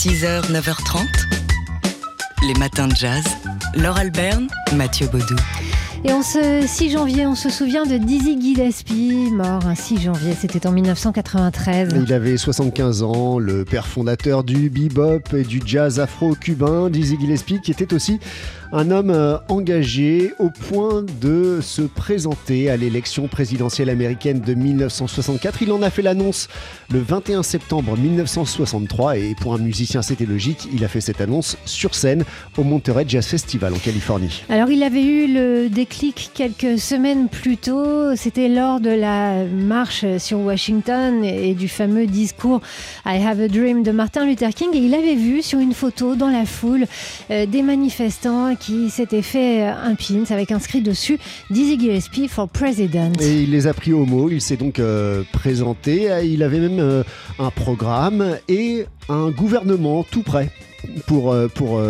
6h, 9h30. Les matins de jazz. Laure Alberne, Mathieu Baudou. Et en ce 6 janvier, on se souvient de Dizzy Gillespie, mort un 6 janvier, c'était en 1993. Il avait 75 ans, le père fondateur du bebop et du jazz afro-cubain, Dizzy Gillespie, qui était aussi un homme euh, engagé au point de se présenter à l'élection présidentielle américaine de 1964. Il en a fait l'annonce le 21 septembre 1963 et pour un musicien c'était logique, il a fait cette annonce sur scène au Monterey Jazz Festival en Californie. Alors il avait eu le déclic quelques semaines plus tôt, c'était lors de la marche sur Washington et du fameux discours I Have a Dream de Martin Luther King et il avait vu sur une photo dans la foule euh, des manifestants qui s'était fait un pin avec inscrit dessus Dizzy Gillespie for President. Et il les a pris au mot, il s'est donc euh, présenté, il avait même euh, un programme et un gouvernement tout prêt pour, euh, pour,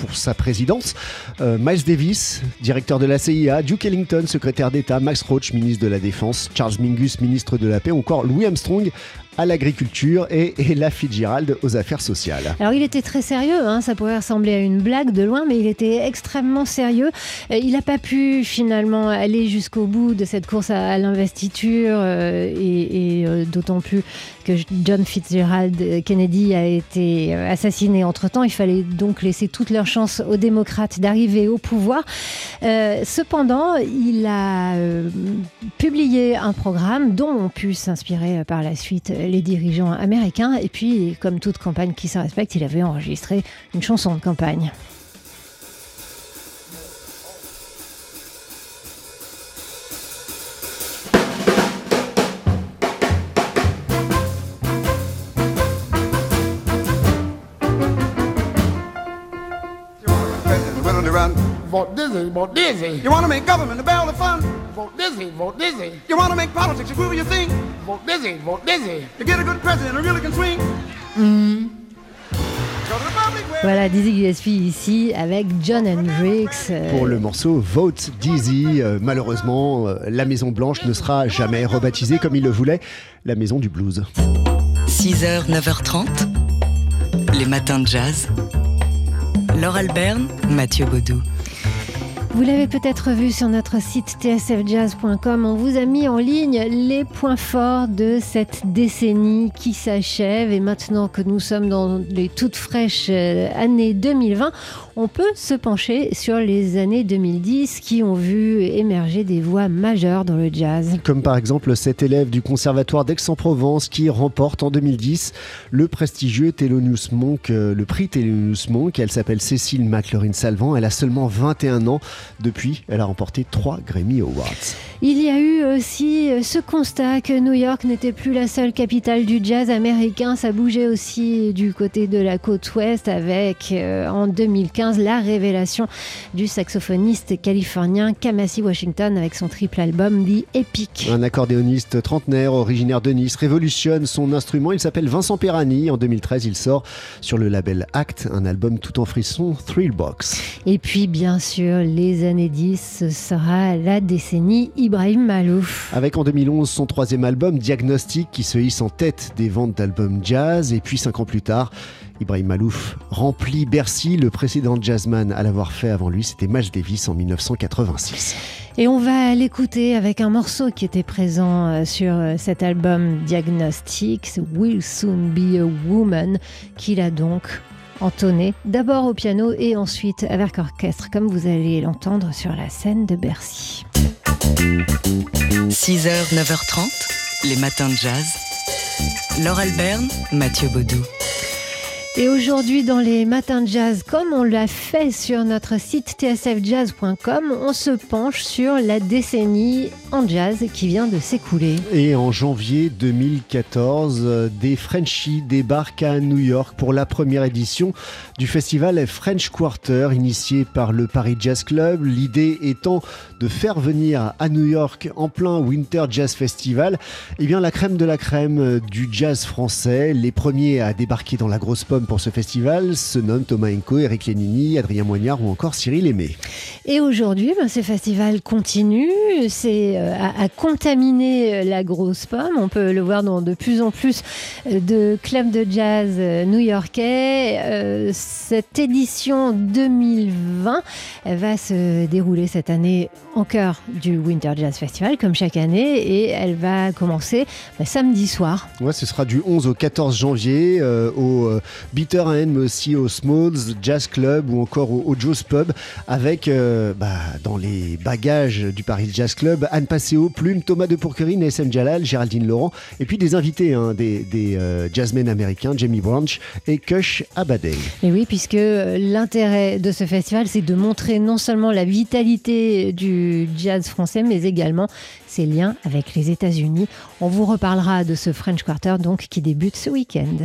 pour sa présidence. Miles Davis, directeur de la CIA, Duke Ellington, secrétaire d'État, Max Roach, ministre de la Défense, Charles Mingus, ministre de la Paix, encore Louis Armstrong, à l'agriculture et Ella Fitzgerald aux affaires sociales. Alors il était très sérieux, hein, ça pourrait ressembler à une blague de loin, mais il était extrêmement sérieux. Euh, il n'a pas pu finalement aller jusqu'au bout de cette course à, l'investiture euh, et, euh, d'autant plus que John Fitzgerald Kennedy a été assassiné entre-temps. Il fallait donc laisser toutes leurs chances aux démocrates d'arriver au pouvoir. cependant, il a publié un programme dont on pu s'inspirer par la suite les dirigeants américains. Et puis, comme toute campagne qui se respecte, il avait enregistré une chanson de campagne. vote Dizzy, vote Dizzy. You want to make government a barrel of fun? Vote Dizzy, vote Dizzy. You want to make politics a groove you think? Vote Dizzy, vote Dizzy. You get a good president who really can swing? Mm. Voilà, Dizzy Gillespie ici avec John Hendrix. Euh, Pour le morceau Vote Dizzy, euh, malheureusement, euh, la Maison Blanche ne sera jamais rebaptisée comme il le voulait, la Maison du Blues. 6h, 9h30, les matins de jazz. Laure Alberne, Mathieu Baudou. Vous l'avez peut-être vu sur notre site tsfjazz.com, on vous a mis en ligne les points forts de cette décennie qui s'achève. Et maintenant que nous sommes dans les toutes fraîches euh, années 2020, on peut se pencher sur les années 2010 qui ont vu émerger des voix majeures dans le jazz. Comme par exemple cet élève du conservatoire d'Aix-en-Provence qui remporte en 2010 le prestigieux Thelonious Monk, euh, le prix Thelonious Monk. Elle s'appelle Cécile McLaurin-Salvant, elle a seulement 21 ans. Depuis, elle a remporté trois Grammy Awards. Il y a eu aussi euh, ce constat que New York n'était plus la seule capitale du jazz américain. Ça bougeait aussi du côté de la côte ouest avec euh, en 2015 la révélation du saxophoniste californien Kamasi Washington avec son triple album The Epic. Un accordéoniste trentenaire originaire de Nice révolutionne son instrument. Il s'appelle Vincent Perani. En 2013, il sort sur le label Act un album tout en frisson, Thrillbox. Et puis bien sûr les années 10, ce sera la décennie Ibrahim Malouf. Avec en 2011 son troisième album, Diagnostic, qui se hisse en tête des ventes d'albums jazz. Et puis cinq ans plus tard, Ibrahim Malouf remplit Bercy. Le précédent jazzman à l'avoir fait avant lui, c'était Miles Davis en 1986. Et on va l'écouter avec un morceau qui était présent euh, sur euh, cet album Diagnostic, Will Soon Be a Woman, qu'il a donc entonné, d'abord au piano et ensuite avec orchestre, comme vous allez l'entendre sur la scène de Bercy. 6h, 9h30, les matins de jazz. Laure Alberne, Mathieu Baudou. Et aujourd'hui, dans les matins de jazz, comme on l'a fait sur notre site tsfjazz.com, on se penche sur la décennie en jazz qui vient de s'écouler. Et en janvier 2014, des Frenchies débarquent à New York pour la première édition du festival French Quarter, initié par le Paris Jazz Club. L'idée étant de faire venir à New York, en plein Winter Jazz Festival, eh bien, la crème de la crème du jazz français. Les premiers à débarquer dans la grosse pomme pour ce festival se nomment Thomas Enco, Eric Lénini, Adrien Moignard ou encore Cyril Aimé. Et aujourd'hui, ben, ce festival continue, c'est euh, à, à, contaminer la grosse pomme. On peut le voir dans de plus en plus de clubs de jazz new-yorkais. Euh, cette édition 2020 va se dérouler cette année en cœur du Winter Jazz Festival, comme chaque année, et elle va commencer ben, samedi soir. Ouais, ce sera du 11 au 14 janvier euh, au euh, Bitter End, mais aussi au Smalls Jazz Club ou encore au, au Joe's Pub, avec euh, bah, dans les bagages du Paris Jazz Club Anne Passeo, Plume, Thomas de Pourquerie, Nassem Jalal, Géraldine Laurent, et puis des invités, hein, des, euh, jazzmen américains, Jamie Branch et Kush Abadei. Et oui, puisque l'intérêt de ce festival, c'est de montrer non seulement la vitalité du jazz français, mais également ses liens avec les États-Unis. On vous reparlera de ce French Quarter donc qui débute ce week-end.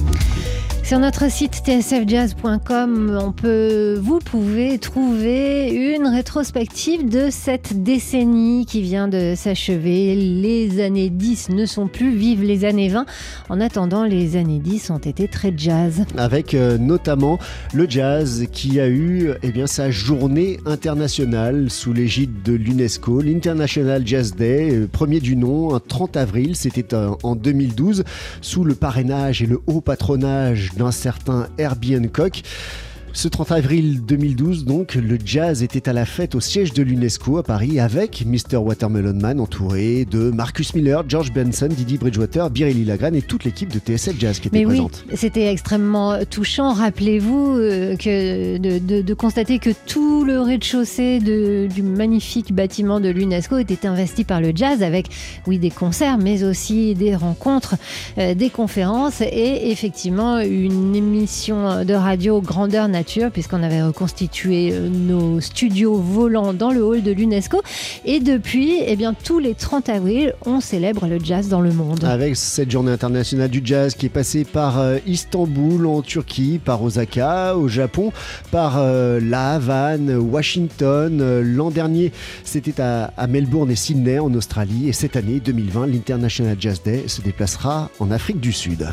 Sur notre site tsfjazz.com, on peut, vous pouvez trouver une rétrospective de cette décennie qui vient de s'achever. Les années 10 ne sont plus, vive les années 20. En attendant, les années 10 ont été très jazz. Avec euh, notamment le jazz qui a eu eh sa journée internationale sous l'égide de l'UNESCO, l'International Jazz Day, euh, premier du nom, un 30 avril, c'était euh, en 2012, sous le parrainage et le haut patronage d'un certain Herbie Hancock. Ce 30 avril 2012, donc, le jazz était à la fête au siège de l'UNESCO à Paris avec Mr. Watermelon Man entouré de Marcus Miller, George Benson, Didi Bridgewater, Biréli Lagrane et toute l'équipe de TSL Jazz qui était Mais présente. Oui, c'était extrêmement touchant. Rappelez-vous euh, que de, de, de, constater que tout le rez-de-chaussée du magnifique bâtiment de l'UNESCO était investi par le jazz avec, oui, des concerts, mais aussi des rencontres, euh, des conférences et effectivement une émission de radio grandeur puisqu'on avait reconstitué nos studios volants dans le hall de l'UNESCO. Et depuis, eh bien, tous les 30 avril, on célèbre le jazz dans le monde. Avec cette journée internationale du jazz qui est passée par euh, Istanbul en Turquie, par Osaka au Japon, par euh, La Havane, Washington. Euh, L'an dernier, c'était à Melbourne et Sydney en Australie. Et cette année, 2020, l'International Jazz Day se déplacera en Afrique du Sud.